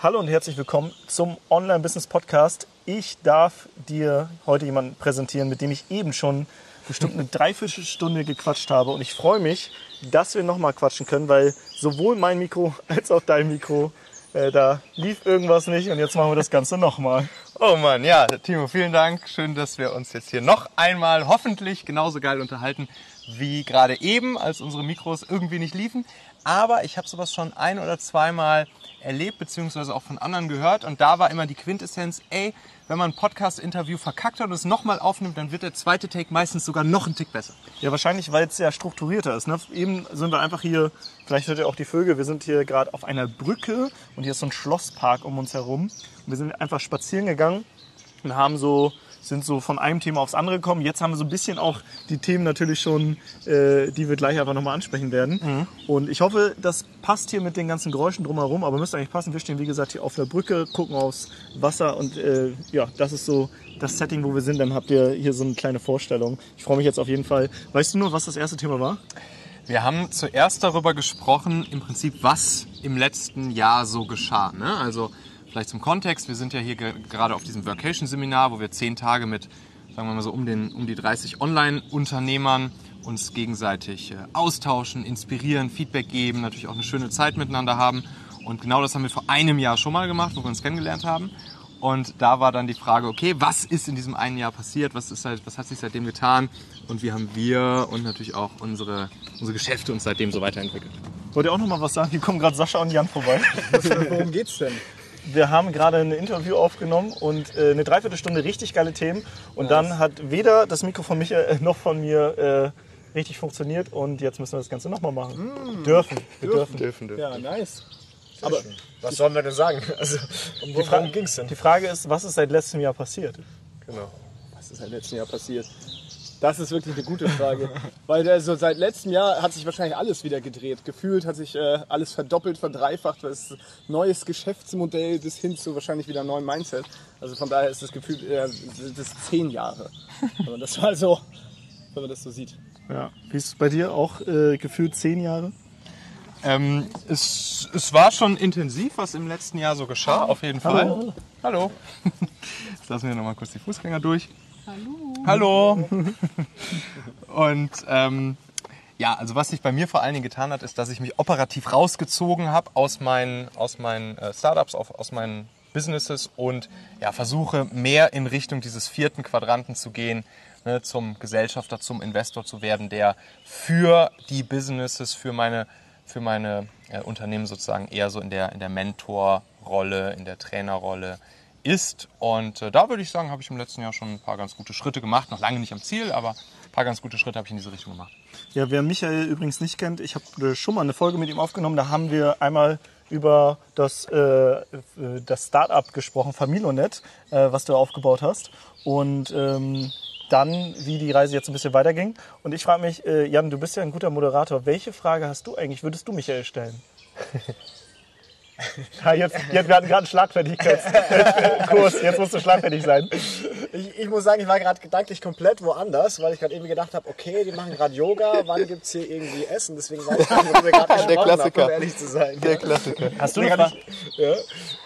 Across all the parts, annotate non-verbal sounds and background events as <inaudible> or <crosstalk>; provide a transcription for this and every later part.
Hallo und herzlich willkommen zum Online Business Podcast. Ich darf dir heute jemanden präsentieren, mit dem ich eben schon bestimmt eine Dreiviertelstunde gequatscht habe. Und ich freue mich, dass wir nochmal quatschen können, weil sowohl mein Mikro <laughs> als auch dein Mikro, äh, da lief irgendwas nicht. Und jetzt machen wir das Ganze nochmal. Oh Mann, ja, Timo, vielen Dank. Schön, dass wir uns jetzt hier noch einmal hoffentlich genauso geil unterhalten wie gerade eben, als unsere Mikros irgendwie nicht liefen. Aber ich habe sowas schon ein oder zweimal erlebt, beziehungsweise auch von anderen gehört. Und da war immer die Quintessenz, ey, wenn man ein Podcast-Interview verkackt hat und es nochmal aufnimmt, dann wird der zweite Take meistens sogar noch ein Tick besser. Ja, wahrscheinlich, weil es sehr strukturierter ist. Ne? Eben sind wir einfach hier, vielleicht hört ihr auch die Vögel, wir sind hier gerade auf einer Brücke und hier ist so ein Schlosspark um uns herum. Und wir sind einfach spazieren gegangen und haben so sind so von einem Thema aufs andere gekommen. Jetzt haben wir so ein bisschen auch die Themen natürlich schon, äh, die wir gleich einfach nochmal ansprechen werden. Mhm. Und ich hoffe, das passt hier mit den ganzen Geräuschen drumherum, aber müsste eigentlich passen. Wir stehen, wie gesagt, hier auf der Brücke, gucken aufs Wasser und äh, ja, das ist so das Setting, wo wir sind. Dann habt ihr hier so eine kleine Vorstellung. Ich freue mich jetzt auf jeden Fall. Weißt du nur, was das erste Thema war? Wir haben zuerst darüber gesprochen, im Prinzip, was im letzten Jahr so geschah. Ne? Also Vielleicht zum Kontext, wir sind ja hier gerade auf diesem Workation-Seminar, wo wir zehn Tage mit, sagen wir mal so, um, den, um die 30 Online-Unternehmern uns gegenseitig äh, austauschen, inspirieren, Feedback geben, natürlich auch eine schöne Zeit miteinander haben. Und genau das haben wir vor einem Jahr schon mal gemacht, wo wir uns kennengelernt haben. Und da war dann die Frage, okay, was ist in diesem einen Jahr passiert? Was, ist halt, was hat sich seitdem getan? Und wie haben wir und natürlich auch unsere, unsere Geschäfte uns seitdem so weiterentwickelt? Wollt ihr auch noch mal was sagen? Hier kommen gerade Sascha und Jan vorbei. Worum geht's denn? Wir haben gerade ein Interview aufgenommen und äh, eine Dreiviertelstunde richtig geile Themen. Und nice. dann hat weder das Mikro von Michael noch von mir äh, richtig funktioniert. Und jetzt müssen wir das Ganze nochmal machen. Mm. Dürfen. Wir dürfen. dürfen. dürfen. Ja, nice. Sehr Aber schön. was sollen wir denn sagen? <laughs> Also, um die Frage ging's denn? Die Frage ist, was ist seit letztem Jahr passiert? Genau. Was ist seit letztem Jahr passiert? Das ist wirklich eine gute Frage. <laughs> Weil also seit letztem Jahr hat sich wahrscheinlich alles wieder gedreht. Gefühlt hat sich äh, alles verdoppelt, verdreifacht. Das ist neues Geschäftsmodell bis hin zu wahrscheinlich wieder einem neuen Mindset. Also von daher ist das Gefühl, äh, das zehn Jahre. <laughs> Wenn man das mal so, wenn man das so sieht. Ja. Wie ist es bei dir auch äh, gefühlt zehn Jahre? Ähm, es, es war schon intensiv, was im letzten Jahr so geschah, auf jeden Fall. Hallo. Hallo. <laughs> Jetzt lassen wir nochmal kurz die Fußgänger durch. Hallo. Hallo. <laughs> Und ähm, ja, also was sich bei mir vor allen Dingen getan hat, ist, dass ich mich operativ rausgezogen habe aus meinen, aus meinen äh, Startups, aus meinen Businesses und ja, versuche mehr in Richtung dieses vierten Quadranten zu gehen, ne, zum Gesellschafter, zum Investor zu werden, der für die Businesses, für meine, für meine äh, Unternehmen sozusagen eher so in der, in der Mentorrolle, in der Trainerrolle ist. Und äh, da würde ich sagen, habe ich im letzten Jahr schon ein paar ganz gute Schritte gemacht. Noch lange nicht am Ziel, aber ein paar ganz gute Schritte habe ich in diese Richtung gemacht. Ja, wer Michael übrigens nicht kennt, ich habe schon mal eine Folge mit ihm aufgenommen. Da haben wir einmal über das, äh, das Startup gesprochen, Familonet, äh, was du aufgebaut hast. Und ähm, dann, wie die Reise jetzt ein bisschen weiterging. Und ich frage mich, äh, Jan, du bist ja ein guter Moderator. Welche Frage hast du eigentlich, würdest du Michael stellen? <laughs> Ja, <laughs> jetzt, jetzt, wir hatten gerade einen Schlagfertigkeitskurs, <laughs> jetzt musst du schlagfertig sein. Ich, ich muss sagen, ich war gerade gedanklich komplett woanders, weil ich gerade irgendwie gedacht habe, okay, die machen gerade Yoga, wann gibt es hier irgendwie Essen? Deswegen war ich gerade <laughs> Der Klassiker. um ehrlich zu sein. Der Klassiker. Hast du eine Frage? Ja?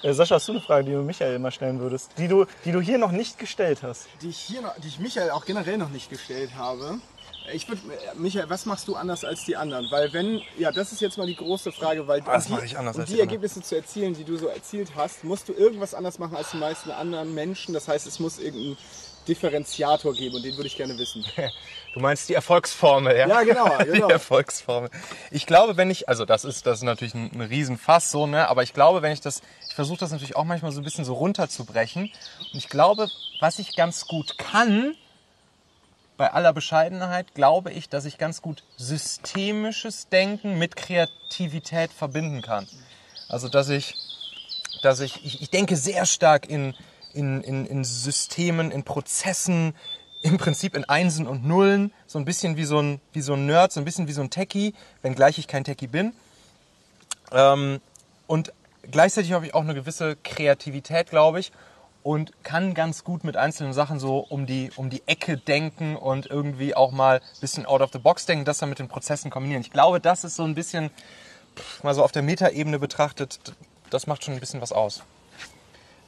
Äh, Sascha, hast du eine Frage, die du Michael immer stellen würdest, die du, die du hier noch nicht gestellt hast? Die ich, hier noch, die ich Michael auch generell noch nicht gestellt habe. Ich würde, Michael, was machst du anders als die anderen? Weil wenn, ja, das ist jetzt mal die große Frage, weil was um die, ich anders um die Ergebnisse zu erzielen, die du so erzielt hast, musst du irgendwas anders machen als die meisten anderen Menschen. Das heißt, es muss irgendeinen Differenziator geben und den würde ich gerne wissen. <laughs> Du meinst die Erfolgsformel, ja? Ja, genau, <laughs> genau. Die Erfolgsformel. Ich glaube, wenn ich, also das ist, das ist natürlich ein, ein Riesenfass so, ne? Aber ich glaube, wenn ich das, ich versuche das natürlich auch manchmal so ein bisschen so runterzubrechen. Und ich glaube, was ich ganz gut kann, bei aller Bescheidenheit glaube ich, dass ich ganz gut systemisches Denken mit Kreativität verbinden kann. Also dass ich, dass ich, ich, ich denke sehr stark in, in, in, in Systemen, in Prozessen, im Prinzip in Einsen und Nullen, so ein bisschen wie so ein, wie so ein Nerd, so ein bisschen wie so ein Techie, wenngleich ich kein Techie bin. Ähm, und gleichzeitig habe ich auch eine gewisse Kreativität, glaube ich und kann ganz gut mit einzelnen Sachen so um die, um die Ecke denken und irgendwie auch mal ein bisschen out of the box denken, das dann mit den Prozessen kombinieren. Ich glaube, das ist so ein bisschen, mal so auf der Metaebene betrachtet, das macht schon ein bisschen was aus.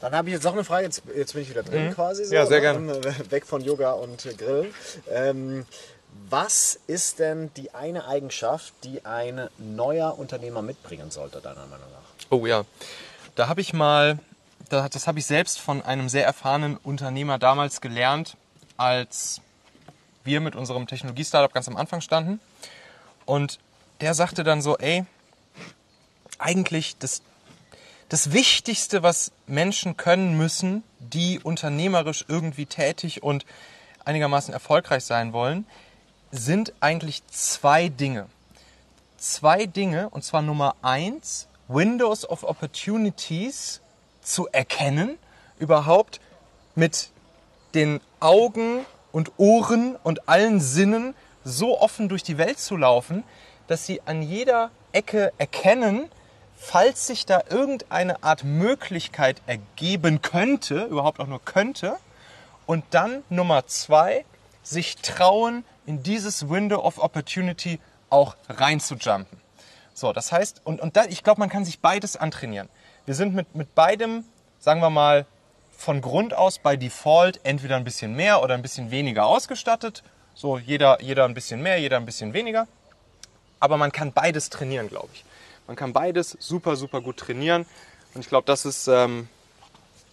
Dann habe ich jetzt noch eine Frage, jetzt, jetzt bin ich wieder drin quasi. So, Mhm. Ja, sehr ne? gerne. Weg von Yoga und äh, Grillen. Ähm, was ist denn die eine Eigenschaft, die ein neuer Unternehmer mitbringen sollte, deiner Meinung nach? Oh ja, da habe ich mal, da- das habe ich selbst von einem sehr erfahrenen Unternehmer damals gelernt, als wir mit unserem Technologie-Startup ganz am Anfang standen. Und der sagte dann so, ey, eigentlich das, das Wichtigste, was Menschen können müssen, die unternehmerisch irgendwie tätig und einigermaßen erfolgreich sein wollen, sind eigentlich zwei Dinge zwei Dinge, und zwar Nummer eins, Windows of Opportunities zu erkennen, überhaupt mit den Augen und Ohren und allen Sinnen so offen durch die Welt zu laufen, dass sie an jeder Ecke erkennen, falls sich da irgendeine Art Möglichkeit ergeben könnte, überhaupt auch nur könnte, und dann Nummer zwei, sich trauen, in dieses Window of Opportunity auch reinzujumpen. So, das heißt, und, und da, ich glaube, man kann sich beides antrainieren. Wir sind mit, mit beidem, sagen wir mal, von Grund aus bei Default entweder ein bisschen mehr oder ein bisschen weniger ausgestattet. So, jeder, jeder ein bisschen mehr, jeder ein bisschen weniger. Aber man kann beides trainieren, glaube ich. Man kann beides super, super gut trainieren. Und ich glaube, das ist, ähm,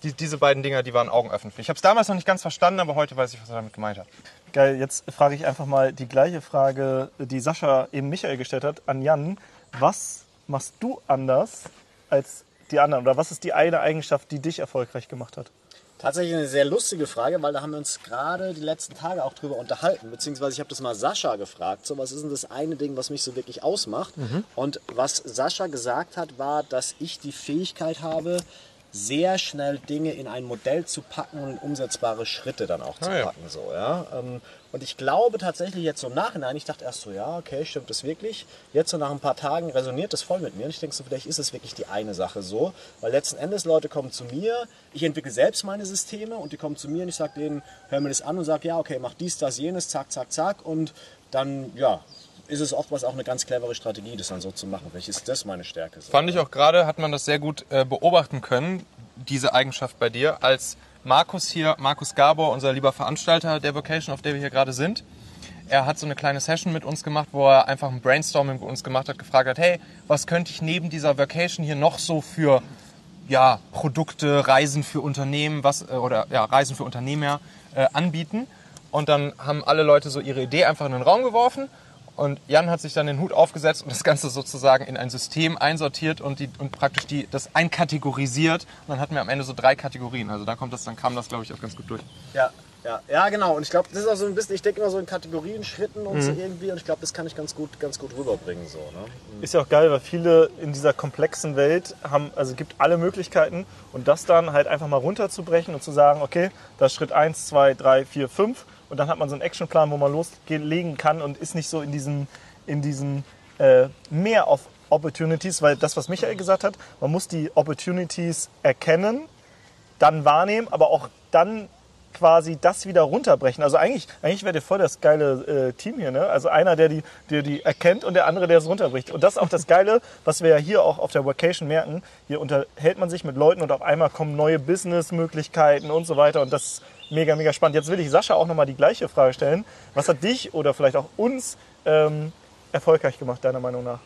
die, diese beiden Dinger, die waren augenöffnend. Ich habe es damals noch nicht ganz verstanden, aber heute weiß ich, was er damit gemeint hat. Geil, jetzt frage ich einfach mal die gleiche Frage, die Sascha eben Michael gestellt hat, an Jan. Was machst du anders als die anderen? Oder was ist die eine Eigenschaft, die dich erfolgreich gemacht hat? Tatsächlich eine sehr lustige Frage, weil da haben wir uns gerade die letzten Tage auch drüber unterhalten. Beziehungsweise ich habe das mal Sascha gefragt, so was ist denn das eine Ding, was mich so wirklich ausmacht? Und was Sascha gesagt hat, war, dass ich die Fähigkeit habe, sehr schnell Dinge in ein Modell zu packen und umsetzbare Schritte dann auch zu Ah, ja. packen. So, ja? Ähm, Und ich glaube tatsächlich jetzt so im Nachhinein, ich dachte erst so, ja, okay, stimmt das wirklich? Jetzt so nach ein paar Tagen resoniert das voll mit mir. Und ich denke so, vielleicht ist es wirklich die eine Sache so. Weil letzten Endes Leute kommen zu mir, ich entwickle selbst meine Systeme und die kommen zu mir und ich sage denen, hör mir das an und sage, ja, okay, mach dies, das, jenes, zack, zack, zack. Und dann, ja, ist es oftmals auch eine ganz clevere Strategie, das dann so zu machen. Vielleicht ist das meine Stärke. Fand ich auch gerade, hat man das sehr gut äh, beobachten können, diese Eigenschaft bei dir, als Markus hier, Markus Gabor, unser lieber Veranstalter der Vocation, auf der wir hier gerade sind, er hat so eine kleine Session mit uns gemacht, wo er einfach ein Brainstorming mit uns gemacht hat, gefragt hat, hey, was könnte ich neben dieser Vocation hier noch so für ja, Produkte, Reisen für Unternehmen, was äh, oder ja, Reisen für Unternehmer äh, anbieten. Und dann haben alle Leute so ihre Idee einfach in den Raum geworfen. Und Jan hat sich dann den Hut aufgesetzt und das Ganze sozusagen in ein System einsortiert und, die, und praktisch die, das einkategorisiert. Und dann hatten wir am Ende so drei Kategorien. Also da kommt das, dann kam das, glaube ich, auch ganz gut durch. Ja, ja, ja, genau. Und ich glaube, das ist auch so ein bisschen, ich denke immer so in Kategorien, Schritten und so irgendwie. Und ich glaube, das kann ich ganz gut, ganz gut rüberbringen. So, ne? Ist ja auch geil, weil viele in dieser komplexen Welt haben, also es gibt alle Möglichkeiten und das dann halt einfach mal runterzubrechen und zu sagen, okay, das ist Schritt 1, 2, 3, 4, 5 und dann hat man so einen Actionplan, wo man loslegen kann und ist nicht so in diesen, in diesen äh, mehr auf Opportunities, weil das, was Michael gesagt hat, man muss die Opportunities erkennen, dann wahrnehmen, aber auch dann quasi das wieder runterbrechen. Also eigentlich, eigentlich wäre voll das geile äh, Team hier, ne? Also einer, der die, der die erkennt und der andere, der es runterbricht. Und das ist auch das Geile, was wir ja hier auch auf der Vacation merken. Hier unterhält man sich mit Leuten und auf einmal kommen neue Businessmöglichkeiten und so weiter. Und das ist mega, mega spannend. Jetzt will ich Sascha auch nochmal die gleiche Frage stellen. Was hat dich oder vielleicht auch uns ähm, erfolgreich gemacht, deiner Meinung nach?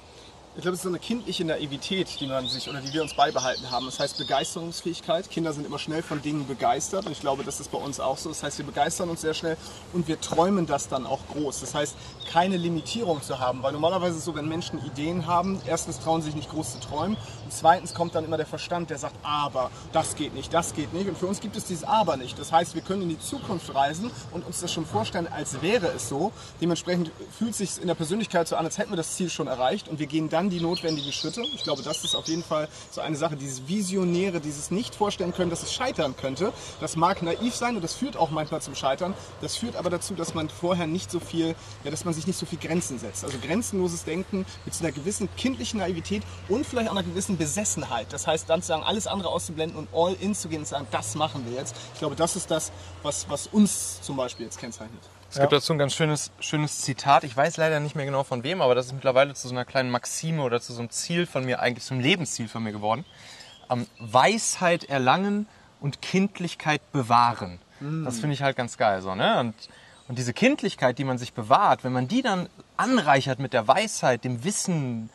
Ich glaube, es ist so eine kindliche Naivität, die man sich oder die wir uns beibehalten haben. Das heißt Begeisterungsfähigkeit. Kinder sind immer schnell von Dingen begeistert und ich glaube, das ist bei uns auch so. Das heißt, wir begeistern uns sehr schnell und wir träumen das dann auch groß. Das heißt, keine Limitierung zu haben, weil normalerweise ist es so, wenn Menschen Ideen haben, erstens trauen sie sich nicht groß zu träumen und zweitens kommt dann immer der Verstand, der sagt, aber das geht nicht, das geht nicht und für uns gibt es dieses aber nicht. Das heißt, wir können in die Zukunft reisen und uns das schon vorstellen, als wäre es so. Dementsprechend fühlt es sich in der Persönlichkeit so an, als hätten wir das Ziel schon erreicht und wir gehen dann die notwendigen Schritte. Ich glaube, das ist auf jeden Fall so eine Sache, dieses Visionäre, dieses nicht vorstellen können, dass es scheitern könnte. Das mag naiv sein und das führt auch manchmal zum Scheitern. Das führt aber dazu, dass man vorher nicht so viel, ja, dass man sich nicht so viel Grenzen setzt. Also grenzenloses Denken mit so einer gewissen kindlichen Naivität und vielleicht auch einer gewissen Besessenheit. Das heißt, dann zu sagen, alles andere auszublenden und all in zu gehen und zu sagen, das machen wir jetzt. Ich glaube, das ist das, was, was uns zum Beispiel jetzt kennzeichnet. Es gibt dazu ein ganz schönes, schönes Zitat. Ich weiß leider nicht mehr genau von wem, aber das ist mittlerweile zu so einer kleinen Maxime oder zu so einem Ziel von mir, eigentlich zum Lebensziel von mir geworden. am Weisheit erlangen und Kindlichkeit bewahren. Mm. Das finde ich halt ganz geil so, ne? Und, und diese Kindlichkeit, die man sich bewahrt, wenn man die dann anreichert mit der Weisheit, dem Wissen,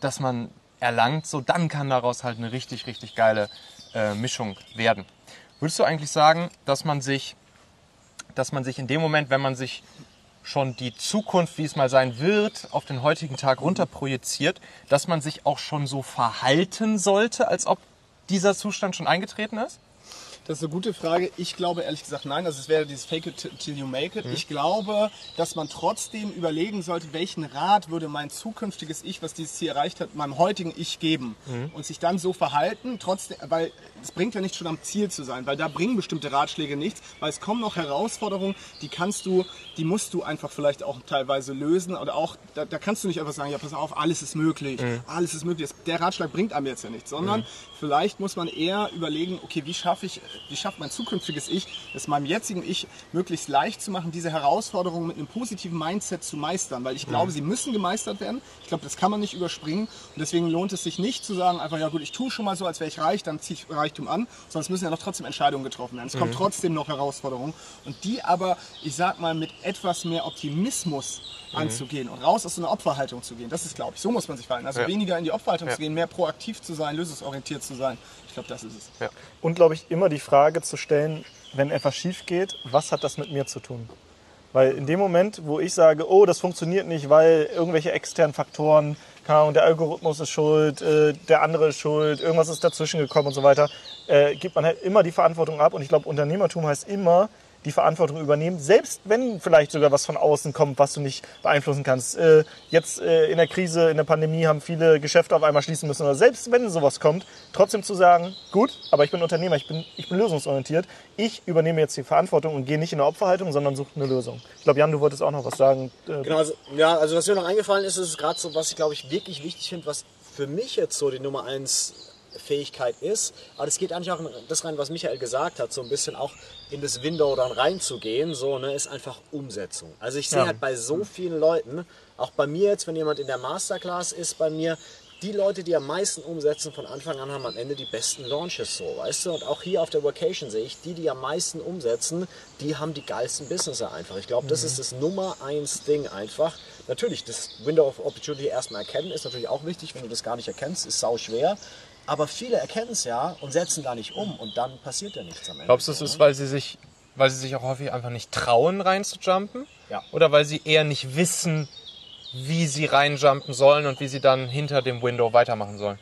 das man erlangt, so dann kann daraus halt eine richtig, richtig geile äh, Mischung werden. Würdest du eigentlich sagen, dass man sich, dass man sich in dem Moment, wenn man sich schon die Zukunft, wie es mal sein wird, auf den heutigen Tag runterprojiziert, dass man sich auch schon so verhalten sollte, als ob dieser Zustand schon eingetreten ist? Das ist eine gute Frage. Ich glaube ehrlich gesagt nein. Also es wäre dieses Fake it till you make it. Ich glaube, dass man trotzdem überlegen sollte, welchen Rat würde mein zukünftiges Ich, was dieses Ziel erreicht hat, meinem heutigen Ich geben. Und sich dann so verhalten, trotzdem, weil es bringt ja nicht schon am Ziel zu sein, weil da bringen bestimmte Ratschläge nichts, weil es kommen noch Herausforderungen, die kannst du, die musst du einfach vielleicht auch teilweise lösen oder auch, da, da kannst du nicht einfach sagen, ja pass auf, alles ist möglich, alles ist möglich. Der Ratschlag bringt einem jetzt ja nichts, sondern vielleicht muss man eher überlegen, okay, wie schaffe ich, wie schafft mein zukünftiges Ich, es meinem jetzigen Ich möglichst leicht zu machen, diese Herausforderungen mit einem positiven Mindset zu meistern, weil ich glaube, sie müssen gemeistert werden. Ich glaube, das kann man nicht überspringen und deswegen lohnt es sich nicht zu sagen, einfach, ja gut, ich tue schon mal so, als wäre ich reich, dann ziehe ich Reichtum an, sondern es müssen ja noch trotzdem Entscheidungen getroffen werden. Es kommt trotzdem noch Herausforderungen und die aber, ich sag mal, mit etwas mehr Optimismus anzugehen und raus aus so einer Opferhaltung zu gehen. Das ist, glaube ich, so muss man sich verhalten. Also Ja. weniger in die Opferhaltung Ja. zu gehen, mehr proaktiv zu sein, lösungsorientiert zu sein. Ich glaube, das ist es. Und glaube ich, immer die Frage zu stellen, wenn etwas schief geht, was hat das mit mir zu tun? Weil in dem Moment, wo ich sage, oh, das funktioniert nicht, weil irgendwelche externen Faktoren, keine Ahnung, der Algorithmus ist schuld, äh, der andere ist schuld, irgendwas ist dazwischen gekommen und so weiter, äh, gibt man halt immer die Verantwortung ab. Und ich glaube, Unternehmertum heißt immer, die Verantwortung übernehmen, selbst wenn vielleicht sogar was von außen kommt, was du nicht beeinflussen kannst. Äh, jetzt äh, in der Krise, in der Pandemie haben viele Geschäfte auf einmal schließen müssen. Oder selbst wenn sowas kommt, trotzdem zu sagen, gut, aber ich bin Unternehmer, ich bin, ich bin lösungsorientiert. Ich übernehme jetzt die Verantwortung und gehe nicht in eine Opferhaltung, sondern suche eine Lösung. Ich glaube, Jan, du wolltest auch noch was sagen. Äh, Genau, also, ja, also was mir noch eingefallen ist, ist gerade so, was ich glaube ich wirklich wichtig finde, was für mich jetzt so die Nummer eins Fähigkeit ist. Aber das geht eigentlich auch in das rein, was Michael gesagt hat, so ein bisschen auch in das Window dann reinzugehen, so, ne, ist einfach Umsetzung. Also ich sehe Ja. halt bei so vielen Leuten, auch bei mir jetzt, wenn jemand in der Masterclass ist, bei mir, die Leute, die am meisten umsetzen von Anfang an, haben am Ende die besten Launches so, weißt du? Und auch hier auf der Vacation sehe ich, die, die am meisten umsetzen, die haben die geilsten Businesses einfach. Ich glaube, das ist das Nummer eins Ding einfach. Natürlich, das Window of Opportunity erstmal erkennen ist natürlich auch wichtig. Wenn du das gar nicht erkennst, ist sau schwer. Aber viele erkennen es ja und setzen da nicht um und dann passiert ja nichts am Ende. Glaubst du, es ist, weil sie sich, weil sie sich auch häufig einfach nicht trauen, reinzujumpen? Ja. Oder weil sie eher nicht wissen, wie sie reinjumpen sollen und wie sie dann hinter dem Window weitermachen sollen?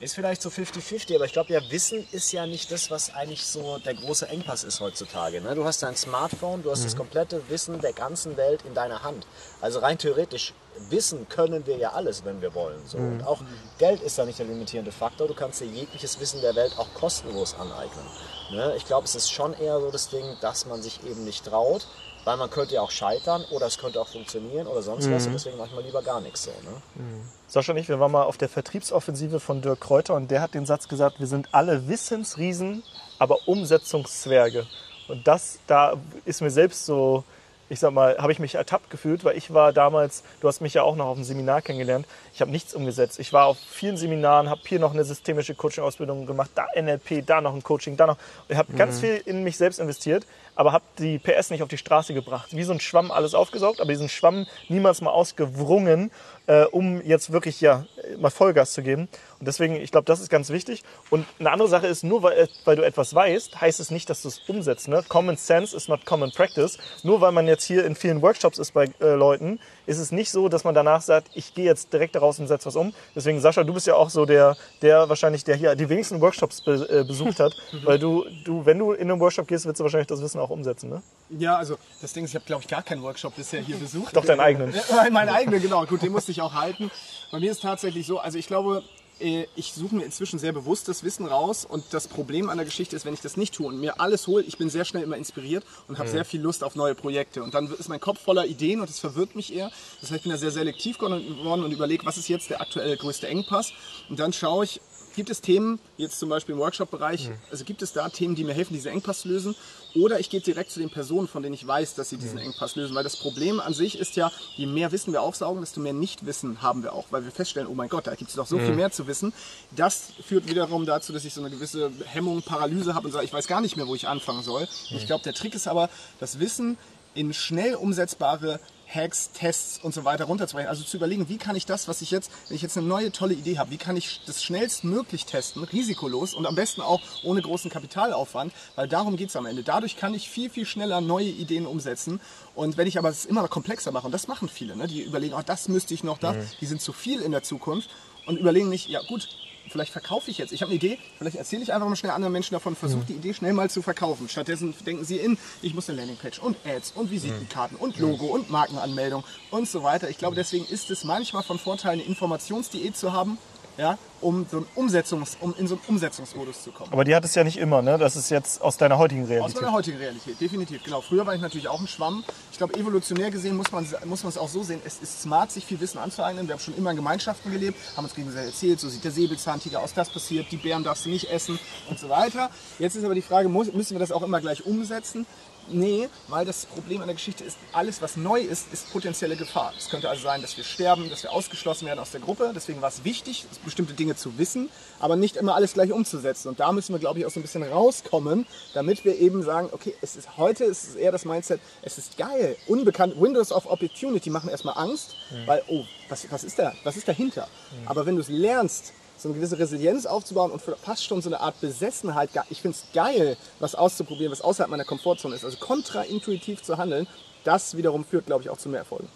Ist vielleicht so 50-50, aber ich glaube ja, Wissen ist ja nicht das, was eigentlich so der große Engpass ist heutzutage. Ne? Du hast dein Smartphone, du hast das komplette Wissen der ganzen Welt in deiner Hand. Also rein theoretisch, wissen können wir ja alles, wenn wir wollen. So. Und auch Geld ist da nicht der limitierende Faktor. Du kannst dir jegliches Wissen der Welt auch kostenlos aneignen. Ne? Ich glaube, es ist schon eher so das Ding, dass man sich eben nicht traut, weil man könnte ja auch scheitern oder es könnte auch funktionieren oder sonst was. Und deswegen manchmal lieber gar nichts so. Ne? Sascha und ich, wir waren mal auf der Vertriebsoffensive von Dirk Kräuter und der hat den Satz gesagt, wir sind alle Wissensriesen, aber Umsetzungszwerge. Und das, da ist mir selbst so, ich sag mal, habe ich mich ertappt gefühlt, weil ich war damals, du hast mich ja auch noch auf dem Seminar kennengelernt, ich habe nichts umgesetzt. Ich war auf vielen Seminaren, habe hier noch eine systemische Coaching-Ausbildung gemacht, da NLP, da noch ein Coaching, da noch. Ich habe ganz viel in mich selbst investiert, aber habe die PS nicht auf die Straße gebracht. Wie so ein Schwamm alles aufgesaugt, aber diesen Schwamm niemals mal ausgewrungen, äh, um jetzt wirklich ja mal Vollgas zu geben. Und deswegen, ich glaube, das ist ganz wichtig. Und eine andere Sache ist, nur weil, weil du etwas weißt, heißt es nicht, dass du es umsetzt. Ne? Common Sense is not common practice. Nur weil man jetzt hier in vielen Workshops ist bei äh, Leuten, ist es nicht so, dass man danach sagt, ich gehe jetzt direkt daraus und setze was um. Deswegen, Sascha, du bist ja auch so der, der wahrscheinlich, der hier die wenigsten Workshops be, äh, besucht hat. <laughs> weil du, du, wenn du in einen Workshop gehst, wirst du wahrscheinlich das Wissen auch umsetzen. Ne? Ja, also das Ding ist, ich habe glaube ich gar keinen Workshop bisher hier besucht. Doch deinen eigenen. <laughs> Ja, meinen eigenen, genau. Gut, den musste ich auch halten. Bei mir ist tatsächlich so, also ich glaube, äh, ich suche mir inzwischen sehr bewusst das Wissen raus und das Problem an der Geschichte ist, wenn ich das nicht tue und mir alles hole, ich bin sehr schnell immer inspiriert und habe sehr viel Lust auf neue Projekte und dann ist mein Kopf voller Ideen und das verwirrt mich eher. Das heißt, ich bin da sehr selektiv geworden und überlege, was ist jetzt der aktuelle größte Engpass und dann schaue ich, Gibt es Themen, jetzt zum Beispiel im Workshop-Bereich, also gibt es da Themen, die mir helfen, diesen Engpass zu lösen? Oder ich gehe direkt zu den Personen, von denen ich weiß, dass sie diesen Engpass lösen. Weil das Problem an sich ist ja, je mehr Wissen wir aufsaugen, desto mehr Nichtwissen haben wir auch. Weil wir feststellen, oh mein Gott, da gibt es noch so viel mehr zu wissen. Das führt wiederum dazu, dass ich so eine gewisse Hemmung, Paralyse habe und sage, ich weiß gar nicht mehr, wo ich anfangen soll. Ich glaube, der Trick ist aber, das Wissen in schnell umsetzbare Hacks, Tests und so weiter runterzubrechen. Also zu überlegen, wie kann ich das, was ich jetzt, wenn ich jetzt eine neue tolle Idee habe, wie kann ich das schnellstmöglich testen, risikolos und am besten auch ohne großen Kapitalaufwand, weil darum geht es am Ende. Dadurch kann ich viel, viel schneller neue Ideen umsetzen. Und wenn ich aber es immer noch komplexer mache, und das machen viele, ne, die überlegen, oh, das müsste ich noch, das, die sind zu viel in der Zukunft und überlegen nicht, ja gut, vielleicht verkaufe ich jetzt. Ich habe eine Idee, vielleicht erzähle ich einfach mal schnell anderen Menschen davon, versuche die Idee schnell mal zu verkaufen. Stattdessen denken sie in, ich muss eine Landingpage und Ads und Visitenkarten und Logo und Markenanmeldung und so weiter. Ich glaube, deswegen ist es manchmal von Vorteil, eine Informationsdiät zu haben, ja, um, so ein Umsetzungs, um in so einen Umsetzungsmodus zu kommen. Aber die hat es ja nicht immer, ne? Das ist jetzt aus deiner heutigen Aus Realität. meiner heutigen Realität, definitiv. Genau. Früher war ich natürlich auch ein Schwamm. Ich glaube, evolutionär gesehen muss man, muss man es auch so sehen. Es ist smart, sich viel Wissen anzueignen. Wir haben schon immer in Gemeinschaften gelebt, haben uns gegenseitig erzählt, so sieht der Säbelzahntiger aus, das passiert, die Bären darfst du nicht essen und so weiter. Jetzt ist aber die Frage, muss, müssen wir das auch immer gleich umsetzen? Nee, weil das Problem an der Geschichte ist, alles was neu ist, ist potenzielle Gefahr. Es könnte also sein, dass wir sterben, dass wir ausgeschlossen werden aus der Gruppe. Deswegen war es wichtig, bestimmte Dinge zu wissen, aber nicht immer alles gleich umzusetzen. Und da müssen wir, glaube ich, auch so ein bisschen rauskommen, damit wir eben sagen, okay, es ist heute ist es eher das Mindset, es ist geil, unbekannt, Windows of Opportunity machen erstmal Angst, weil, oh, was, was, ist da, was ist dahinter? Aber wenn du es lernst, so eine gewisse Resilienz aufzubauen und fast schon so eine Art Besessenheit. Ich finde es geil, was auszuprobieren, was außerhalb meiner Komfortzone ist. Also kontraintuitiv zu handeln, das wiederum führt, glaube ich, auch zu mehr Erfolgen.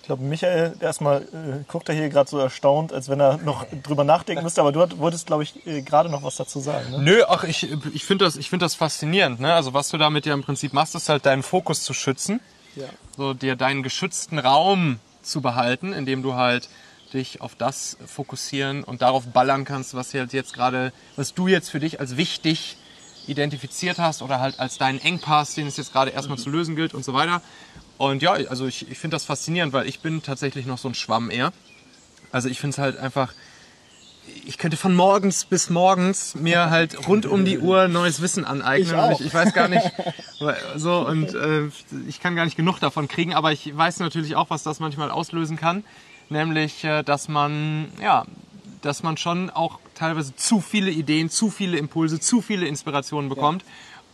Ich glaube, Michael, erstmal äh, guckt er hier gerade so erstaunt, als wenn er noch drüber nachdenken müsste, aber du hat, wolltest, glaube ich, äh, gerade noch was dazu sagen. Ne? Nö, ach, ich, ich finde das, ich find das faszinierend. Ne? Also was du damit ja im Prinzip machst, ist halt deinen Fokus zu schützen. Ja. So dir deinen geschützten Raum zu behalten, indem du halt dich auf das fokussieren und darauf ballern kannst, was halt jetzt gerade, was du jetzt für dich als wichtig identifiziert hast oder halt als deinen Engpass, den es jetzt gerade erstmal zu lösen gilt und so weiter. Und ja, also ich, ich finde das faszinierend, weil ich bin tatsächlich noch so ein Schwamm eher. Also ich finde es halt einfach, ich könnte von morgens bis morgens mir halt rund um die Uhr neues Wissen aneignen. Ich ich, ich weiß gar nicht, <laughs> so und äh, ich kann gar nicht genug davon kriegen, aber ich weiß natürlich auch, was das manchmal auslösen kann, nämlich, äh, dass man ja, dass man schon auch teilweise zu viele Ideen, zu viele Impulse, zu viele Inspirationen bekommt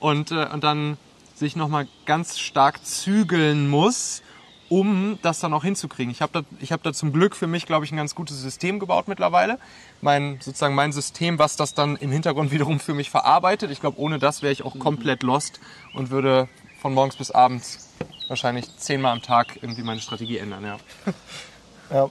und äh, und dann sich nochmal ganz stark zügeln muss, um das dann auch hinzukriegen. Ich habe da, ich hab da zum Glück für mich, glaube ich, ein ganz gutes System gebaut mittlerweile. Mein, sozusagen mein System, was das dann im Hintergrund wiederum für mich verarbeitet. Ich glaube, ohne das wäre ich auch komplett lost und würde von morgens bis abends wahrscheinlich zehnmal am Tag irgendwie meine Strategie ändern. Ja. <laughs> Ja.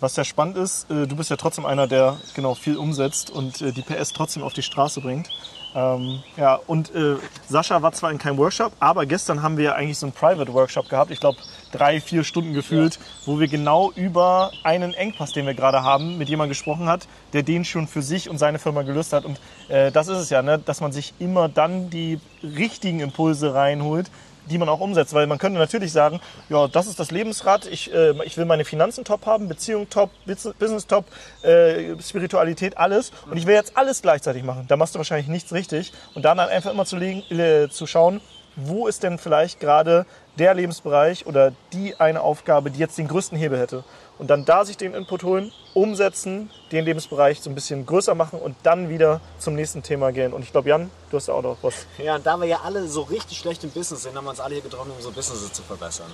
Was sehr spannend ist, äh, du bist ja trotzdem einer, der genau viel umsetzt und äh, die PS trotzdem auf die Straße bringt. Ähm, ja, und äh, Sascha war zwar in keinem Workshop, aber gestern haben wir eigentlich so einen Private Workshop gehabt, ich glaube drei, vier Stunden gefühlt, wo wir genau über einen Engpass, den wir gerade haben, mit jemandem gesprochen hat, der den schon für sich und seine Firma gelöst hat. Und äh, das ist es ja, ne? dass man sich immer dann die richtigen Impulse reinholt, die man auch umsetzt. Weil man könnte natürlich sagen, ja, das ist das Lebensrad, ich, äh, ich will meine Finanzen top haben, Beziehung top, Bus- Business top, äh, Spiritualität, alles. Und ich will jetzt alles gleichzeitig machen. Da machst du wahrscheinlich nichts richtig. Und dann halt einfach immer zu, legen, äh, zu schauen, wo ist denn vielleicht gerade der Lebensbereich oder die eine Aufgabe, die jetzt den größten Hebel hätte. Und dann da sich den Input holen, umsetzen, den Lebensbereich so ein bisschen größer machen und dann wieder zum nächsten Thema gehen. Und ich glaube, Jan, du hast auch noch was. Ja, und da wir ja alle so richtig schlecht im Business sind, haben wir uns alle hier getroffen, um unsere Businesses zu verbessern.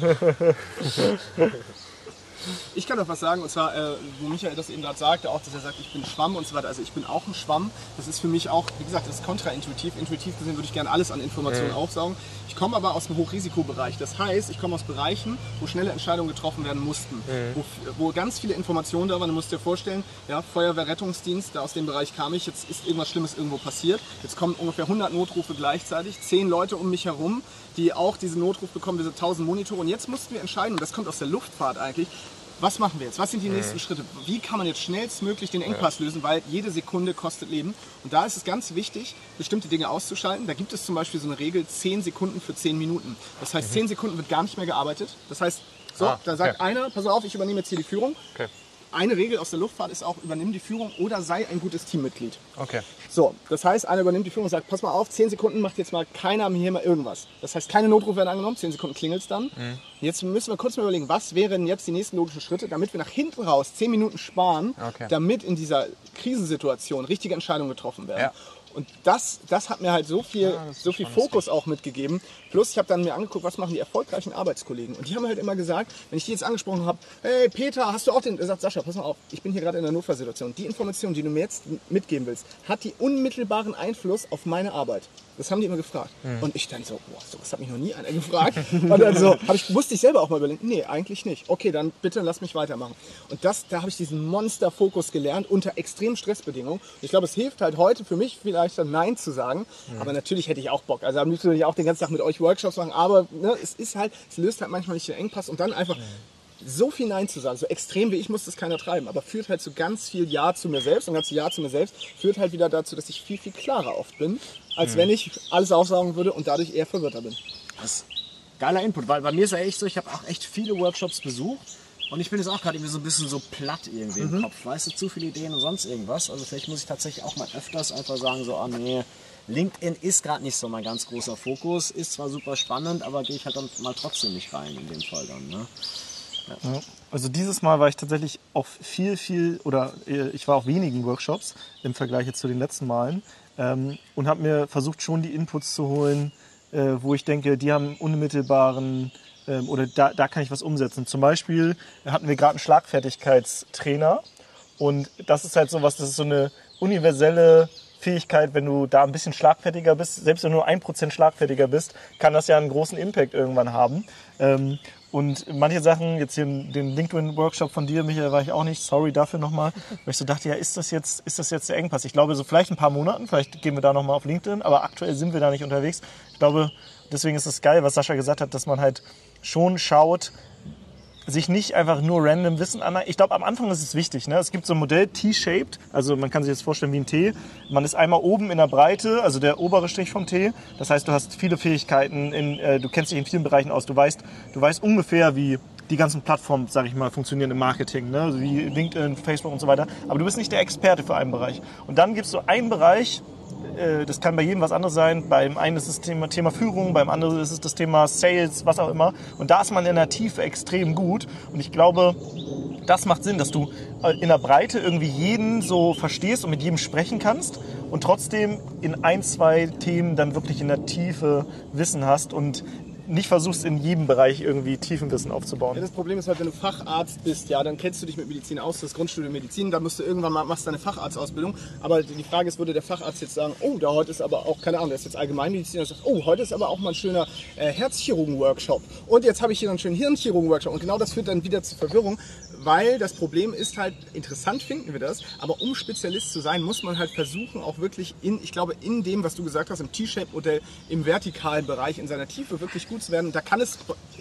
Ne? <laughs> Ich kann noch was sagen, und zwar, äh, wo Michael das eben gerade sagte, auch, dass er sagt, ich bin Schwamm und so weiter. Also ich bin auch ein Schwamm. Das ist für mich auch, wie gesagt, das ist kontraintuitiv. Intuitiv gesehen würde ich gerne alles an Informationen aufsaugen. Ich komme aber aus dem Hochrisikobereich. Das heißt, ich komme aus Bereichen, wo schnelle Entscheidungen getroffen werden mussten. Wo, wo ganz viele Informationen da waren. Du musst dir vorstellen, ja, Feuerwehr, Rettungsdienst, da aus dem Bereich kam ich. Jetzt ist irgendwas Schlimmes irgendwo passiert. Jetzt kommen ungefähr 100 Notrufe gleichzeitig. Zehn Leute um mich herum, die auch diesen Notruf bekommen, diese 1000 Monitore. Und jetzt mussten wir entscheiden, und das kommt aus der Luftfahrt eigentlich, was machen wir jetzt? Was sind die nächsten Schritte? Wie kann man jetzt schnellstmöglich den Engpass lösen? Weil jede Sekunde kostet Leben. Und da ist es ganz wichtig, bestimmte Dinge auszuschalten. Da gibt es zum Beispiel so eine Regel, 10 Sekunden für 10 Minuten. Das heißt, 10 Sekunden wird gar nicht mehr gearbeitet. Das heißt, so, Ah, da sagt okay. einer, pass auf, ich übernehme jetzt hier die Führung. Okay. Eine Regel aus der Luftfahrt ist auch, übernimm die Führung oder sei ein gutes Teammitglied. Okay. So, das heißt, einer übernimmt die Führung und sagt, pass mal auf, 10 Sekunden macht jetzt mal keiner hier mal irgendwas. Das heißt, keine Notrufe werden angenommen, 10 Sekunden klingelt es dann. Jetzt müssen wir kurz mal überlegen, was wären jetzt die nächsten logischen Schritte, damit wir nach hinten raus 10 Minuten sparen, Okay. damit in dieser Krisensituation richtige Entscheidungen getroffen werden. Ja. Und das, das hat mir halt so viel, so viel Fokus auch mitgegeben. Plus, ich habe dann mir angeguckt, was machen die erfolgreichen Arbeitskollegen. Und die haben halt immer gesagt, wenn ich die jetzt angesprochen habe, hey Peter, hast du auch den, er sagt Sascha, pass mal auf, ich bin hier gerade in einer Notfallsituation. Die Information, die du mir jetzt mitgeben willst, hat die unmittelbaren Einfluss auf meine Arbeit. Das haben die immer gefragt. Und ich dann so, boah, so, das hat mich noch nie einer gefragt. Und dann so, ich, musste ich selber auch mal überlegen, nee, eigentlich nicht. Okay, dann bitte lass mich weitermachen. Und das, da habe ich diesen Monster-Fokus gelernt unter extremen Stressbedingungen. Und ich glaube, es hilft halt heute für mich vielleicht dann Nein zu sagen. Aber natürlich hätte ich auch Bock. Also am liebsten würde ich auch den ganzen Tag mit euch Workshops machen. Aber ne, es ist halt, es löst halt manchmal nicht den Engpass. Und dann einfach so viel Nein zu sagen, so extrem wie ich muss das keiner treiben, aber führt halt zu ganz viel Ja zu mir selbst und ganz viel Ja zu mir selbst führt halt wieder dazu, dass ich viel, viel klarer oft bin, als wenn ich alles aufsagen würde und dadurch eher verwirrter bin. Das ist geiler Input, weil bei mir ist ja echt so, ich habe auch echt viele Workshops besucht und ich bin jetzt auch gerade irgendwie so ein bisschen so platt irgendwie im Kopf, weißt du, zu viele Ideen und sonst irgendwas. Also vielleicht muss ich tatsächlich auch mal öfters einfach sagen so, ah nee, LinkedIn ist gerade nicht so mein ganz großer Fokus, ist zwar super spannend, aber gehe ich halt dann mal trotzdem nicht rein in dem Fall dann. Ne? Ja. Also dieses Mal war ich tatsächlich auf viel, viel, oder äh, ich war auf wenigen Workshops im Vergleich jetzt zu den letzten Malen ähm, und habe mir versucht, schon die Inputs zu holen, äh, wo ich denke, die haben unmittelbaren ähm, oder da, da kann ich was umsetzen. Zum Beispiel hatten wir gerade einen Schlagfertigkeitstrainer und das ist halt so was, das ist so eine universelle Fähigkeit, wenn du da ein bisschen schlagfertiger bist, selbst wenn du ein Prozent schlagfertiger bist, kann das ja einen großen Impact irgendwann haben. Ähm, und manche Sachen, jetzt hier den LinkedIn-Workshop von dir, Michael, war ich auch nicht, sorry dafür nochmal, weil ich so dachte, ja, ist das jetzt, ist das jetzt der Engpass? Ich glaube, so vielleicht ein paar Monaten, vielleicht gehen wir da nochmal auf LinkedIn, aber aktuell sind wir da nicht unterwegs. Ich glaube, deswegen ist es geil, was Sascha gesagt hat, dass man halt schon schaut, sich nicht einfach nur random Wissen aneignen. Ich glaube, am Anfang ist es wichtig. Ne? Es gibt so ein Modell T-shaped, also man kann sich jetzt vorstellen wie ein T. Man ist einmal oben in der Breite, also der obere Strich vom T. Das heißt, du hast viele Fähigkeiten, in, äh, du kennst dich in vielen Bereichen aus. Du weißt, du weißt ungefähr, wie die ganzen Plattformen, sage ich mal, funktionieren im Marketing, ne? also wie LinkedIn, Facebook und so weiter. Aber du bist nicht der Experte für einen Bereich. Und dann gibt es so einen Bereich, äh, das kann bei jedem was anderes sein. Beim einen ist es das Thema, Thema Führung, beim anderen ist es das Thema Sales, was auch immer. Und da ist man in der Tiefe extrem gut. Und ich glaube, das macht Sinn, dass du äh, in der Breite irgendwie jeden so verstehst und mit jedem sprechen kannst und trotzdem in ein, zwei Themen dann wirklich in der Tiefe Wissen hast und nicht versuchst, in jedem Bereich irgendwie Tiefenwissen Ja, aufzubauen. das Problem ist halt, wenn du Facharzt bist, ja, dann kennst du dich mit Medizin aus, das Grundstudium Medizin, dann musst du irgendwann mal, machst deine Facharztausbildung. Aber die Frage ist, würde der Facharzt jetzt sagen, oh, da heute ist aber auch, keine Ahnung, der ist jetzt Allgemeinmediziner, sagt, oh, heute ist aber auch mal ein schöner äh, Herzchirurgen-Workshop. Und jetzt habe ich hier einen schönen Hirnchirurgen-Workshop. Und genau das führt dann wieder zu Verwirrung, weil das Problem ist halt, interessant finden wir das, aber um Spezialist zu sein, muss man halt versuchen, auch wirklich in, ich glaube, in dem, was du gesagt hast, im T-Shape-Modell, im vertikalen Bereich, in seiner Tiefe wirklich gut zu werden. Da kann es,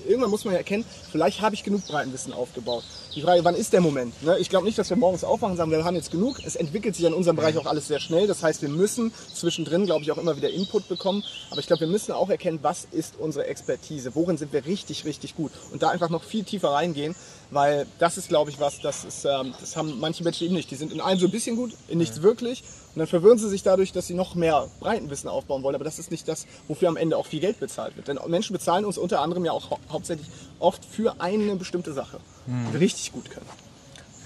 irgendwann muss man ja erkennen, vielleicht habe ich genug Breitenwissen aufgebaut. Die Frage, wann ist der Moment? Ne? Ich glaube nicht, dass wir morgens aufwachen und sagen, wir haben jetzt genug. Es entwickelt sich in unserem Bereich auch alles sehr schnell. Das heißt, wir müssen zwischendrin, glaube ich, auch immer wieder Input bekommen. Aber ich glaube, wir müssen auch erkennen, was ist unsere Expertise? Worin sind wir richtig, richtig gut? Und da einfach noch viel tiefer reingehen, weil das ist, glaube ich, was, das, ist, ähm, das haben manche Menschen eben nicht. Die sind in allem so ein bisschen gut, in nichts wirklich. Und dann verwirren sie sich dadurch, dass sie noch mehr Breitenwissen aufbauen wollen. Aber das ist nicht das, wofür am Ende auch viel Geld bezahlt wird. Denn Menschen bezahlen uns unter anderem ja auch hau hauptsächlich oft für eine bestimmte Sache, die wir richtig gut können.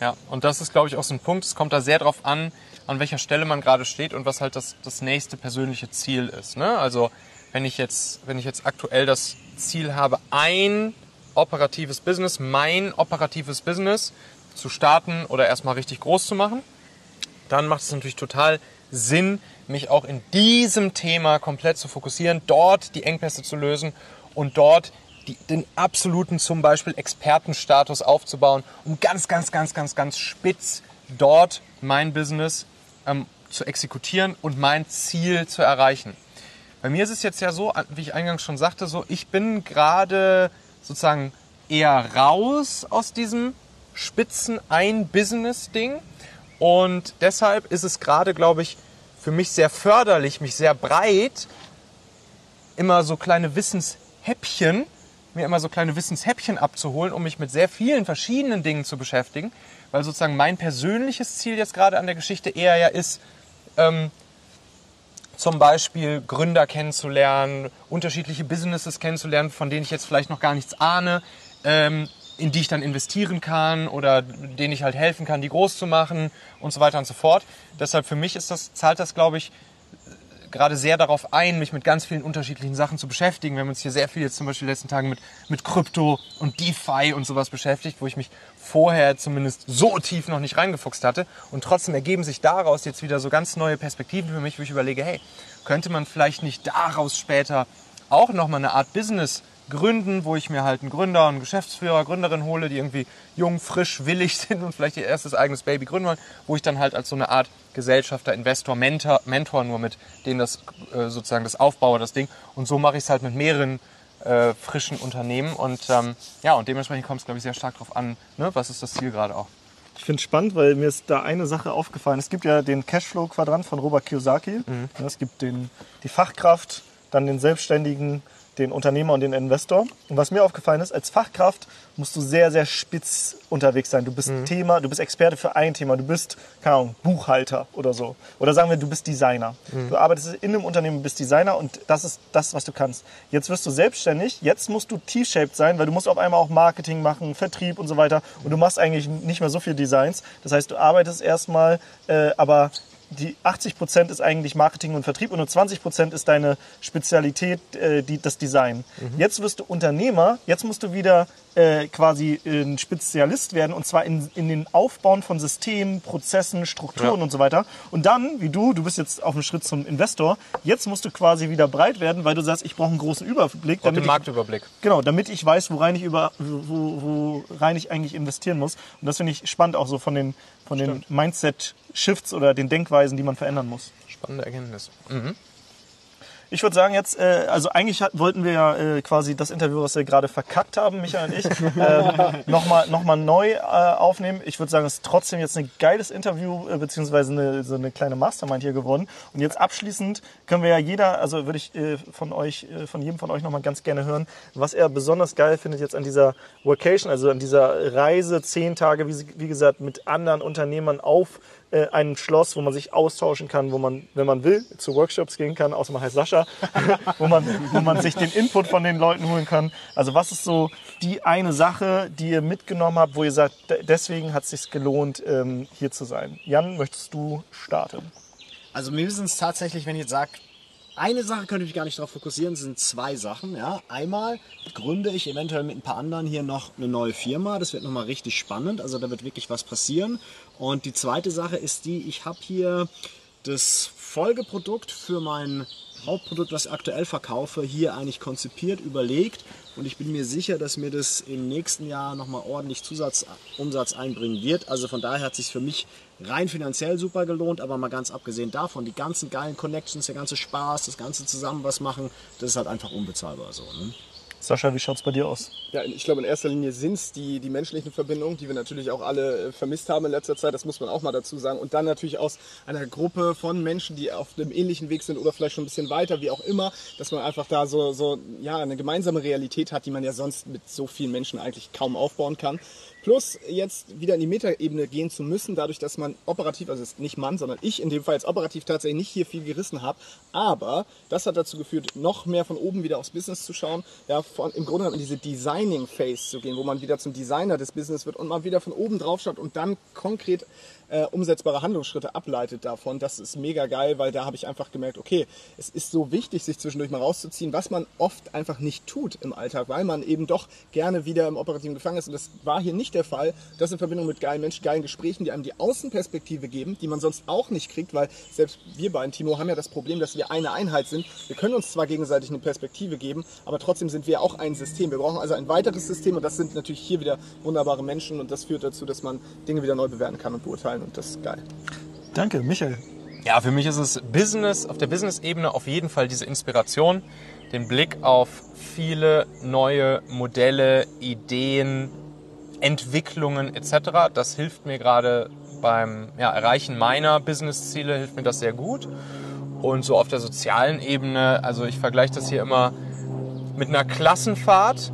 Ja, und das ist, glaube ich, auch so ein Punkt. Es kommt da sehr drauf an, an welcher Stelle man gerade steht und was halt das, das nächste persönliche Ziel ist. Ne? Also wenn ich jetzt, wenn ich jetzt aktuell das Ziel habe, ein operatives Business, mein operatives Business zu starten oder erstmal richtig groß zu machen, dann macht es natürlich total Sinn, mich auch in diesem Thema komplett zu fokussieren, dort die Engpässe zu lösen und dort die, den absoluten zum Beispiel Expertenstatus aufzubauen, um ganz, ganz, ganz, ganz, ganz spitz dort mein Business ähm, zu exekutieren und mein Ziel zu erreichen. Bei mir ist es jetzt ja so, wie ich eingangs schon sagte, so ich bin gerade sozusagen eher raus aus diesem Spitzen ein Business Ding und deshalb ist es gerade, glaube ich, für mich sehr förderlich, mich sehr breit immer so kleine Wissenshäppchen, mir immer so kleine Wissenshäppchen abzuholen, um mich mit sehr vielen verschiedenen Dingen zu beschäftigen, weil sozusagen mein persönliches Ziel jetzt gerade an der Geschichte eher ja ist, ähm, zum Beispiel Gründer kennenzulernen, unterschiedliche Businesses kennenzulernen, von denen ich jetzt vielleicht noch gar nichts ahne, ähm, in die ich dann investieren kann oder denen ich halt helfen kann, die groß zu machen und so weiter und so fort. Deshalb für mich ist das, zahlt das, glaube ich, gerade sehr darauf ein, mich mit ganz vielen unterschiedlichen Sachen zu beschäftigen. Wir haben uns hier sehr viel jetzt zum Beispiel in den letzten Tagen mit, mit Krypto und DeFi und sowas beschäftigt, wo ich mich vorher zumindest so tief noch nicht reingefuchst hatte. Und trotzdem ergeben sich daraus jetzt wieder so ganz neue Perspektiven für mich, wo ich überlege, hey, könnte man vielleicht nicht daraus später auch nochmal eine Art Business gründen, wo ich mir halt einen Gründer, einen Geschäftsführer, Gründerin hole, die irgendwie jung, frisch, willig <laughs> sind und vielleicht ihr erstes eigenes Baby gründen wollen, wo ich dann halt als so eine Art Gesellschafter, Investor, Mentor, Mentor nur mit denen das äh, sozusagen das aufbaue, das Ding. Und so mache ich es halt mit mehreren äh, frischen Unternehmen. Und ähm, ja, und dementsprechend kommt es, glaube ich, sehr stark darauf an, ne? was ist das Ziel gerade auch. Ich finde es spannend, weil mir ist da eine Sache aufgefallen. Es gibt ja den Cashflow-Quadrant von Robert Kiyosaki. Mhm. Es gibt den, die Fachkraft, dann den Selbstständigen, den Unternehmer und den Investor. Und was mir aufgefallen ist, als Fachkraft musst du sehr, sehr spitz unterwegs sein. Du bist Mhm. Thema, du bist Experte für ein Thema. Du bist, keine Ahnung, Buchhalter oder so. Oder sagen wir, du bist Designer. Mhm. Du arbeitest in einem Unternehmen, bist Designer und das ist das, was du kannst. Jetzt wirst du selbstständig. Jetzt musst du T-shaped sein, weil du musst auf einmal auch Marketing machen, Vertrieb und so weiter. Und du machst eigentlich nicht mehr so viel Designs. Das heißt, du arbeitest erstmal, äh, aber die 80 Prozent ist eigentlich Marketing und Vertrieb und nur 20 Prozent ist deine Spezialität, äh, die, das Design. Jetzt wirst du Unternehmer, jetzt musst du wieder äh, quasi ein Spezialist werden und zwar in, in den Aufbauen von Systemen, Prozessen, Strukturen Ja. und so weiter. Und dann, wie du, du bist jetzt auf dem Schritt zum Investor, jetzt musst du quasi wieder breit werden, weil du sagst, ich brauche einen großen Überblick, Und den ich, Marktüberblick. Genau, damit ich weiß, worein ich, über, wo, wo rein ich eigentlich investieren muss. Und das finde ich spannend auch so von den, von den Mindset-Shifts oder den Denkweisen, die man verändern muss. Spannende Erkenntnis. Ich würde sagen jetzt, äh, also eigentlich hat, wollten wir ja äh, quasi das Interview, was wir gerade verkackt haben, Michael und ich, <laughs> ähm, nochmal noch mal neu äh, aufnehmen. Ich würde sagen, es ist trotzdem jetzt ein geiles Interview, äh, beziehungsweise eine, so eine kleine Mastermind hier geworden. Und jetzt abschließend können wir ja jeder, also würde ich äh, von euch, äh, von jedem von euch nochmal ganz gerne hören, was er besonders geil findet jetzt an dieser Workation, also an dieser Reise, zehn Tage, wie, wie gesagt, mit anderen Unternehmern auf äh, einem Schloss, wo man sich austauschen kann, wo man, wenn man will, zu Workshops gehen kann, außer man heißt Sascha, <laughs> wo, man, wo man sich den Input von den Leuten holen kann. Also was ist so die eine Sache, die ihr mitgenommen habt, wo ihr sagt, de- deswegen hat es sich gelohnt, ähm, hier zu sein? Jan, möchtest du starten? Also mir sind es tatsächlich, wenn ich jetzt sage, eine Sache könnte ich mich gar nicht darauf fokussieren, sind zwei Sachen. Ja. Einmal gründe ich eventuell mit ein paar anderen hier noch eine neue Firma. Das wird nochmal richtig spannend. Also da wird wirklich was passieren. Und die zweite Sache ist die, ich habe hier das Folgeprodukt für mein Hauptprodukt, was ich aktuell verkaufe, hier eigentlich konzipiert, überlegt. Und ich bin mir sicher, dass mir das im nächsten Jahr nochmal ordentlich Zusatzumsatz einbringen wird. Also von daher hat es sich für mich rein finanziell super gelohnt, aber mal ganz abgesehen davon, die ganzen geilen Connections, der ganze Spaß, das ganze zusammen was machen, das ist halt einfach unbezahlbar so. Ne? Sascha, wie schaut es bei dir aus? Ja, ich glaube, in erster Linie sind es die, die menschlichen Verbindungen, die wir natürlich auch alle äh, vermisst haben in letzter Zeit. Das muss man auch mal dazu sagen. Und dann natürlich aus einer Gruppe von Menschen, die auf einem ähnlichen Weg sind oder vielleicht schon ein bisschen weiter, wie auch immer, dass man einfach da so, so ja, eine gemeinsame Realität hat, die man ja sonst mit so vielen Menschen eigentlich kaum aufbauen kann. Plus jetzt wieder in die Metaebene gehen zu müssen, dadurch, dass man operativ, also nicht man, sondern ich in dem Fall jetzt operativ tatsächlich nicht hier viel gerissen habe. Aber das hat dazu geführt, noch mehr von oben wieder aufs Business zu schauen. Ja, von, im Grunde genommen in diese Designing Phase zu gehen, wo man wieder zum Designer des Business wird und mal wieder von oben drauf schaut und dann konkret äh, umsetzbare Handlungsschritte ableitet davon. Das ist mega geil, weil da habe ich einfach gemerkt, okay, es ist so wichtig, sich zwischendurch mal rauszuziehen, was man oft einfach nicht tut im Alltag, weil man eben doch gerne wieder im operativen Gefangen ist. Und das war hier nicht der Fall. Das in Verbindung mit geilen Menschen, geilen Gesprächen, die einem die Außenperspektive geben, die man sonst auch nicht kriegt, weil selbst wir beiden, Timo, haben ja das Problem, dass wir eine Einheit sind. Wir können uns zwar gegenseitig eine Perspektive geben, aber trotzdem sind wir auch ein System. Wir brauchen also ein weiteres System und das sind natürlich hier wieder wunderbare Menschen und das führt dazu, dass man Dinge wieder neu bewerten kann und beurteilen und das ist geil. Danke, Michael. Ja, für mich ist es Business, auf der Business-Ebene auf jeden Fall diese Inspiration, den Blick auf viele neue Modelle, Ideen, Entwicklungen etc. Das hilft mir gerade beim ja, Erreichen meiner Business-Ziele, hilft mir das sehr gut. Und so auf der sozialen Ebene, also ich vergleiche das hier immer mit einer Klassenfahrt,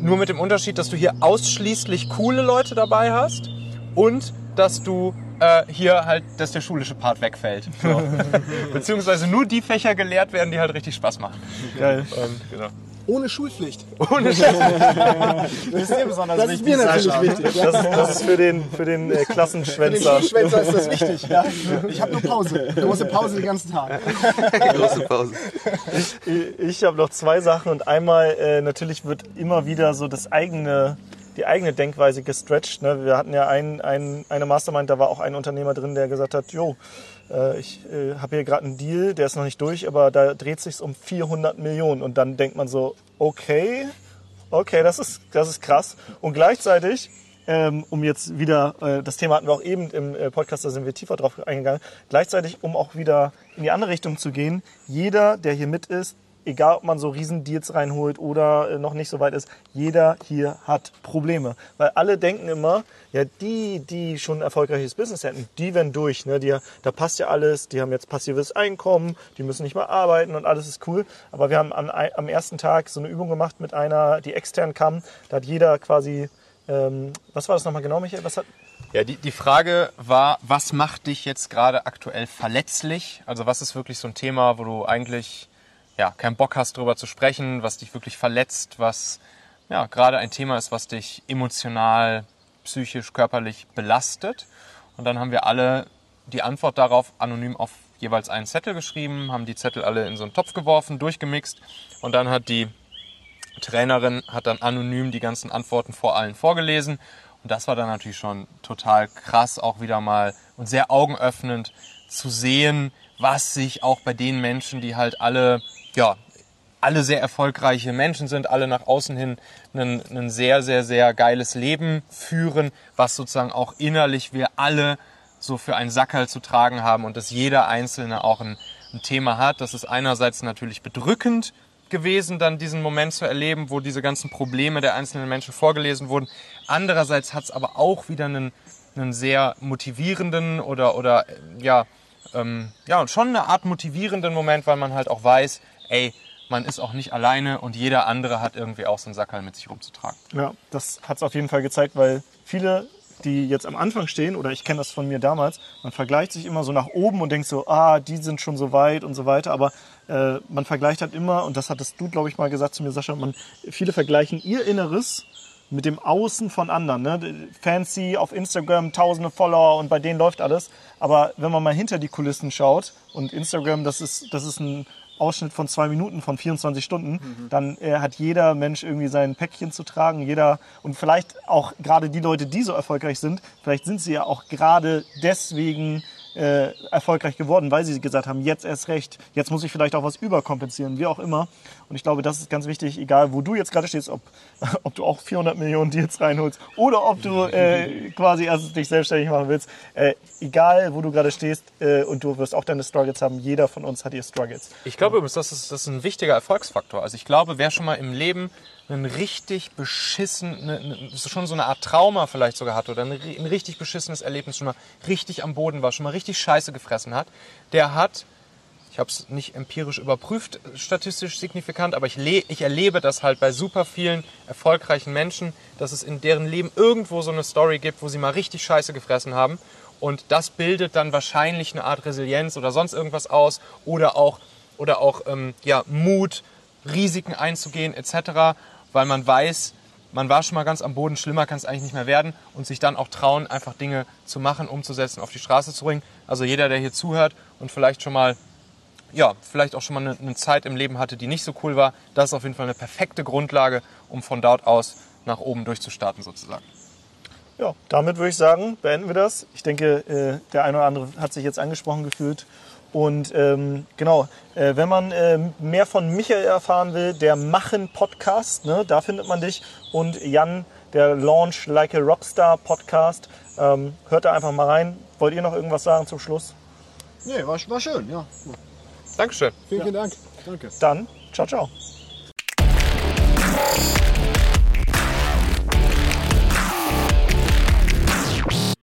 nur mit dem Unterschied, dass du hier ausschließlich coole Leute dabei hast und dass du äh, hier halt, dass der schulische Part wegfällt. So. <laughs> Beziehungsweise nur die Fächer gelehrt werden, die halt richtig Spaß machen. Geil. Und, genau. Ohne Schulpflicht. Ohne <laughs> Das ist dir besonders das ist mir natürlich wichtig. Ja. Das, das ist für den, für den äh, Für den Klassenschwänzer. Schulschwänzer ist das wichtig. Ja. <laughs> Ich habe nur Pause. Große Pause den ganzen Tag. Große Pause. Ich habe noch zwei Sachen und einmal äh, natürlich wird immer wieder so das eigene, die eigene Denkweise gestretched. Ne? Wir hatten ja ein, ein, eine Mastermind, da war auch ein Unternehmer drin, der gesagt hat, jo, äh, ich äh, habe hier gerade einen Deal, der ist noch nicht durch, aber da dreht sich um 400 Millionen und dann denkt man so, okay, okay, das ist, das ist krass. Und gleichzeitig ähm, um jetzt wieder, äh, das Thema hatten wir auch eben im äh, Podcast, da sind wir tiefer drauf eingegangen, gleichzeitig, um auch wieder in die andere Richtung zu gehen, jeder, der hier mit ist, egal ob man so Riesendeals reinholt oder äh, noch nicht so weit ist, jeder hier hat Probleme. Weil alle denken immer, ja, die, die schon ein erfolgreiches Business hätten, die werden durch. Ne? Die, da passt ja alles, die haben jetzt passives Einkommen, die müssen nicht mehr arbeiten und alles ist cool. Aber wir haben am, am ersten Tag so eine Übung gemacht mit einer, die extern kam. Da hat jeder quasi, ähm, was war das nochmal genau, Michael? Was hat, Ja, die, die Frage war, was macht dich jetzt gerade aktuell verletzlich? Also was ist wirklich so ein Thema, wo du eigentlich ja, keinen Bock hast, darüber zu sprechen, was dich wirklich verletzt, was ja, gerade ein Thema ist, was dich emotional, psychisch, körperlich belastet. Und dann haben wir alle die Antwort darauf anonym auf jeweils einen Zettel geschrieben, haben die Zettel alle in so einen Topf geworfen, durchgemixt und dann hat die Trainerin hat dann anonym die ganzen Antworten vor allen vorgelesen. Und das war dann natürlich schon total krass, auch wieder mal und sehr augenöffnend zu sehen, was sich auch bei den Menschen, die halt alle, ja, alle sehr erfolgreiche Menschen sind, alle nach außen hin ein, ein sehr, sehr, sehr geiles Leben führen, was sozusagen auch innerlich wir alle so für einen Sackerl zu tragen haben und dass jeder Einzelne auch ein, ein Thema hat. Das ist einerseits natürlich bedrückend gewesen, dann diesen Moment zu erleben, wo diese ganzen Probleme der einzelnen Menschen vorgelesen wurden. Andererseits hat es aber auch wieder einen, einen sehr motivierenden oder, oder ja, ähm, ja, und schon eine Art motivierenden Moment, weil man halt auch weiß, ey, man ist auch nicht alleine und jeder andere hat irgendwie auch so einen Sackerl mit sich rumzutragen. Ja, das hat es auf jeden Fall gezeigt, weil viele, die jetzt am Anfang stehen, oder ich kenne das von mir damals, man vergleicht sich immer so nach oben und denkt so, ah, die sind schon so weit und so weiter, aber äh, man vergleicht halt immer, und das hattest du, glaube ich, mal gesagt zu mir, Sascha, man, viele vergleichen ihr Inneres mit dem Außen von anderen. Ne? Fancy auf Instagram, tausende Follower und bei denen läuft alles. Aber wenn man mal hinter die Kulissen schaut und Instagram, das ist, das ist ein Ausschnitt von zwei Minuten von 24 Stunden, dann äh, hat jeder Mensch irgendwie sein Päckchen zu tragen. Jeder und vielleicht auch gerade die Leute, die so erfolgreich sind, vielleicht sind sie ja auch gerade deswegen äh, erfolgreich geworden, weil sie gesagt haben, jetzt erst recht, jetzt muss ich vielleicht auch was überkompensieren, wie auch immer. Und ich glaube, das ist ganz wichtig, egal wo du jetzt gerade stehst, ob, <laughs> ob du auch 400 Millionen Deals reinholst oder ob du äh, quasi erst dich selbstständig machen willst. Äh, egal wo du gerade stehst äh, und du wirst auch deine Struggles haben, jeder von uns hat hier Struggles. Ich glaube übrigens, das ist, das ist ein wichtiger Erfolgsfaktor. Also ich glaube, wer schon mal im Leben einen richtig beschissen, ne, ne, schon so eine Art Trauma vielleicht sogar hatte oder ein, ri- ein richtig beschissenes Erlebnis, schon mal richtig am Boden war, schon mal richtig Scheiße gefressen hat, der hat, ich habe es nicht empirisch überprüft, statistisch signifikant, aber ich, ich erlebe das halt bei super vielen erfolgreichen Menschen, dass es in deren Leben irgendwo so eine Story gibt, wo sie mal richtig Scheiße gefressen haben. Und das bildet dann wahrscheinlich eine Art Resilienz oder sonst irgendwas aus oder auch, oder auch ähm, ja, Mut, Risiken einzugehen etc., weil man weiß, man war schon mal ganz am Boden, schlimmer kann es eigentlich nicht mehr werden und sich dann auch trauen, einfach Dinge zu machen, umzusetzen, auf die Straße zu bringen. Also jeder, der hier zuhört und vielleicht schon mal, ja, vielleicht auch schon mal eine, eine Zeit im Leben hatte, die nicht so cool war, das ist auf jeden Fall eine perfekte Grundlage, um von dort aus nach oben durchzustarten sozusagen. Ja, damit würde ich sagen, beenden wir das. Ich denke, äh, der eine oder andere hat sich jetzt angesprochen gefühlt. Und ähm, genau, äh, wenn man äh, mehr von Michael erfahren will, der Machen Podcast, ne, da findet man dich. Und Jan, der Launch Like a Rockstar Podcast. Ähm, hört da einfach mal rein. Wollt ihr noch irgendwas sagen zum Schluss? Nee, war, war schön, ja. Dankeschön. Vielen, vielen Dank. Danke. Dann, ciao, ciao.